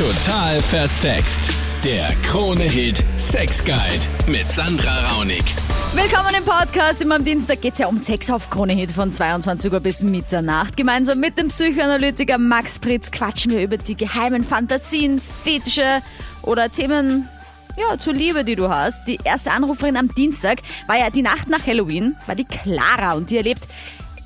Total versext. Der Krone-Hit Sex Guide mit Sandra Raunig. Willkommen im Podcast. Immer am Dienstag geht es ja um Sex auf Krone Hit von 22 Uhr bis Mitternacht. Gemeinsam mit dem Psychoanalytiker Max Pritz quatschen wir über die geheimen Fantasien, Fetische oder Themen ja, zur Liebe, die du hast. Die erste Anruferin am Dienstag war ja die Nacht nach Halloween, war die Clara und die erlebt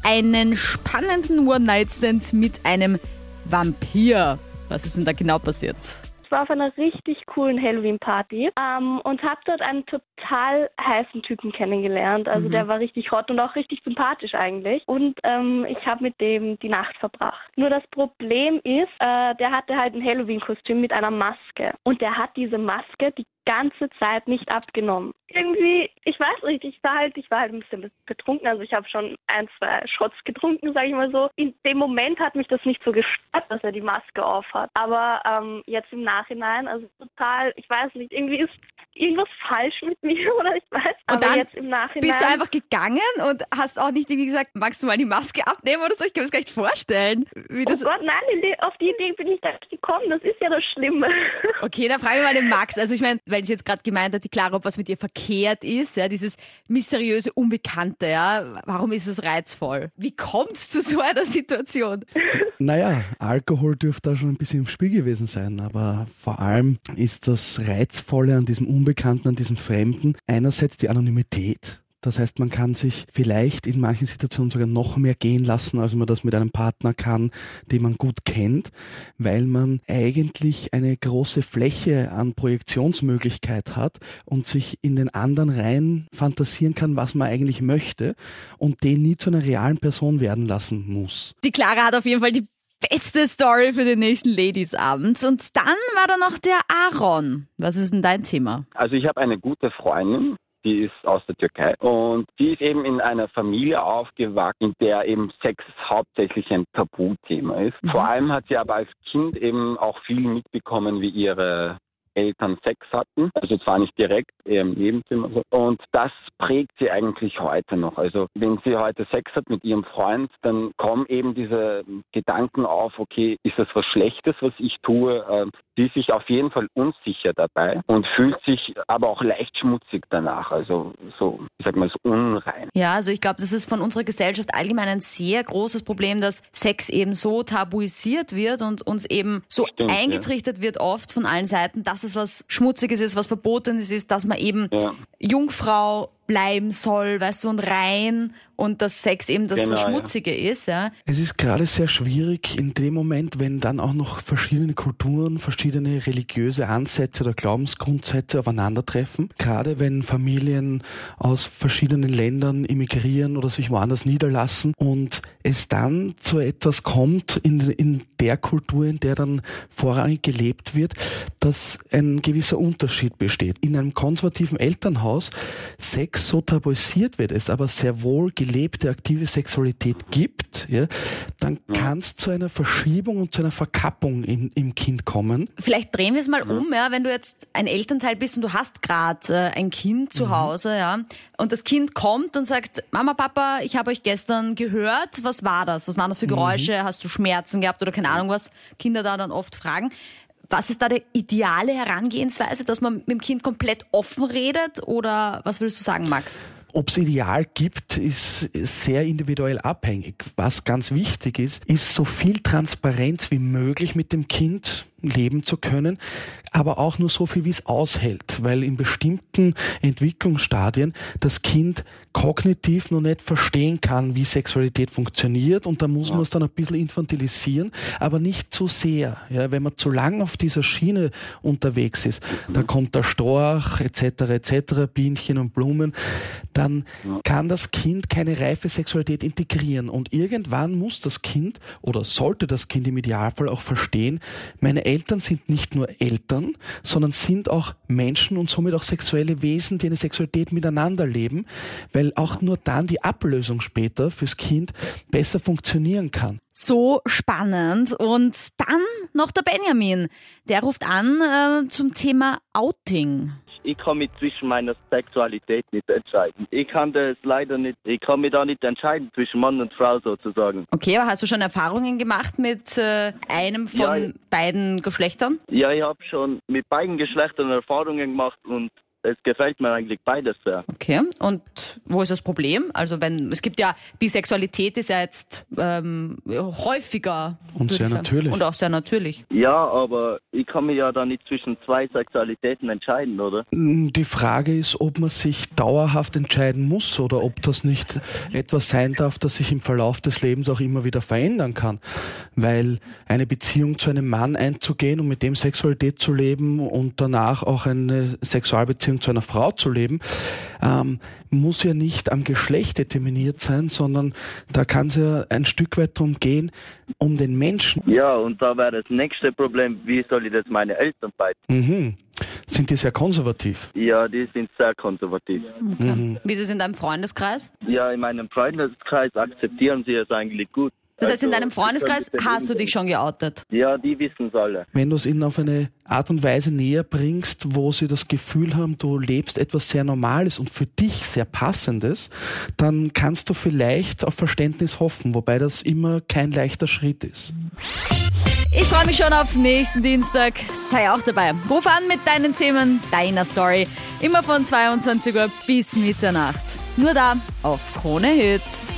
einen spannenden One-Night-Stand mit einem Vampir. Was ist denn da genau passiert? Ich war auf einer richtig coolen Halloween-Party ähm, und habe dort einen total heißen Typen kennengelernt. Also der war richtig hot und auch richtig sympathisch eigentlich. Und ähm, ich habe mit dem die Nacht verbracht. Nur das Problem ist, äh, der hatte halt ein Halloween-Kostüm mit einer Maske. Und der hat diese Maske die ganze Zeit nicht abgenommen. Irgendwie, ich weiß nicht, ich war halt, ich war halt ein bisschen betrunken, also ich habe schon ein, zwei Shots getrunken, sage ich mal so. In dem Moment hat mich das nicht so gestört, dass er die Maske auf hat. Aber ähm, jetzt im Nachhinein, also total, ich weiß nicht, irgendwie ist irgendwas falsch mit mir oder ich weiß. Und aber dann jetzt im Nachhinein. Bist du einfach gegangen und hast auch nicht irgendwie gesagt, magst du mal die Maske abnehmen oder so? Ich kann mir das gar nicht vorstellen. Wie Oh das Gott, nein, in die- auf die Idee bin ich gar nicht gekommen. Das ist ja das Schlimme. okay, dann frage ich mal den Max. Also ich meine, weil sie jetzt gerade gemeint hat, die Clara, ob was mit ihr verkehrt ist, ja, dieses mysteriöse Unbekannte, ja. Warum ist es reizvoll? Wie kommt es zu so einer Situation? Naja, Alkohol dürfte da schon ein bisschen im Spiel gewesen sein, aber vor allem ist das Reizvolle an diesem Unbekannten, an diesem Fremden einerseits die Anonymität. Das heißt, man kann sich vielleicht in manchen Situationen sogar noch mehr gehen lassen, als man das mit einem Partner kann, den man gut kennt, weil man eigentlich eine große Fläche an Projektionsmöglichkeit hat und sich in den anderen rein fantasieren kann, was man eigentlich möchte und den nie zu einer realen Person werden lassen muss. Die Clara hat auf jeden Fall die beste Story für den nächsten Ladies-Abend. Und dann war da noch der Aaron. Was ist denn dein Thema? Also ich habe eine gute Freundin, die ist aus der Türkei und die ist eben in einer Familie aufgewachsen, in der eben Sex hauptsächlich ein Tabuthema ist. Vor allem hat sie aber als Kind eben auch viel mitbekommen, wie ihre Eltern Sex hatten. Also zwar nicht direkt, eher im Nebenzimmer. Und das prägt sie eigentlich heute noch. Also wenn sie heute Sex hat mit ihrem Freund, dann kommen eben diese Gedanken auf, okay, ist das was Schlechtes, was ich tue? Ähm, Sie ist sich auf jeden Fall unsicher dabei und fühlt sich aber auch leicht schmutzig danach. Also so, ich sag mal, so unrein. Ja, also ich glaube, das ist von unserer Gesellschaft allgemein ein sehr großes Problem, dass Sex eben so tabuisiert wird und uns eben so Stimmt, ja. eingetrichtert wird oft von allen Seiten, dass es was Schmutziges ist, was Verbotenes ist, dass man eben Ja. Jungfrau bleiben soll, weißt du, und rein und dass Sex eben das Genau, ja. Schmutzige ist, ja. Es ist gerade sehr schwierig in dem Moment, wenn dann auch noch verschiedene Kulturen, verschiedene religiöse Ansätze oder Glaubensgrundsätze aufeinandertreffen. Gerade wenn Familien aus verschiedenen Ländern immigrieren oder sich woanders niederlassen und es dann zu etwas kommt in, in der Kultur, in der dann vorrangig gelebt wird, dass ein gewisser Unterschied besteht. In einem konservativen Elternhaus Sex so tabuisiert wird, es aber sehr wohl gelebte aktive Sexualität gibt, ja, dann kann es zu einer Verschiebung und zu einer Verkappung in, im Kind kommen. Vielleicht drehen wir es mal um, ja, wenn du jetzt ein Elternteil bist und du hast gerade äh, ein Kind zu Hause, ja, und das Kind kommt und sagt, Mama, Papa, ich habe euch gestern gehört, was war das? Was waren das für Geräusche? Hast du Schmerzen gehabt oder keine Ahnung was? Kinder da dann oft fragen. Was ist da die ideale Herangehensweise, dass man mit dem Kind komplett offen redet oder was würdest du sagen, Max? Ob es Ideal gibt, ist sehr individuell abhängig. Was ganz wichtig ist, ist so viel Transparenz wie möglich mit dem Kind leben zu können, aber auch nur so viel, wie es aushält, weil in bestimmten Entwicklungsstadien das Kind kognitiv noch nicht verstehen kann, wie Sexualität funktioniert und da muss man es dann ein bisschen infantilisieren, aber nicht zu sehr. Ja, wenn man zu lang auf dieser Schiene unterwegs ist, da kommt der Storch etc. etc. Bienchen und Blumen, dann kann das Kind keine reife Sexualität integrieren und irgendwann muss das Kind oder sollte das Kind im Idealfall auch verstehen, meine Eltern sind nicht nur Eltern, sondern sind auch Menschen und somit auch sexuelle Wesen, die eine Sexualität miteinander leben, weil auch nur dann die Ablösung später fürs Kind besser funktionieren kann. So spannend. Und dann noch der Benjamin. Der ruft an äh, zum Thema Outing. Ich kann mich zwischen meiner Sexualität nicht entscheiden. Ich kann das leider nicht, ich kann mich da nicht entscheiden zwischen Mann und Frau sozusagen. Okay, aber hast du schon Erfahrungen gemacht mit äh, einem von Ja. beiden Geschlechtern? Ja, ich habe schon mit beiden Geschlechtern Erfahrungen gemacht und es gefällt mir eigentlich beides sehr. Okay, und wo ist das Problem? Also wenn es gibt ja Bisexualität ist ja jetzt ähm, häufiger Und sehr natürlich. und auch sehr natürlich. Ja, aber ich kann mich ja da nicht zwischen zwei Sexualitäten entscheiden, oder? Die Frage ist, ob man sich dauerhaft entscheiden muss oder ob das nicht etwas sein darf, das sich im Verlauf des Lebens auch immer wieder verändern kann. Weil eine Beziehung zu einem Mann einzugehen und mit dem Sexualität zu leben und danach auch eine Sexualbeziehung zu einer Frau zu leben, ähm, muss ja nicht am Geschlecht determiniert sein, sondern da kann es ja ein Stück weit darum gehen, um den Menschen. Ja, und da wäre das nächste Problem, wie soll ich das meine Eltern beibringen? Mhm. Sind die sehr konservativ? Ja, die sind sehr konservativ. Mhm. Wie ist es in deinem Freundeskreis? Ja, in meinem Freundeskreis akzeptieren sie es eigentlich gut. Das heißt, in Also, deinem Freundeskreis hast du dich schon geoutet. Ja, die wissen es alle. wenn du es ihnen auf eine Art und Weise näher bringst, wo sie das Gefühl haben, du lebst etwas sehr Normales und für dich sehr Passendes, dann kannst du vielleicht auf Verständnis hoffen, wobei das immer kein leichter Schritt ist. Ich freue mich schon auf nächsten Dienstag. Sei auch dabei. Ruf an mit deinen Themen, deiner Story. Immer von 22 Uhr bis Mitternacht. Nur da auf Krone Hits.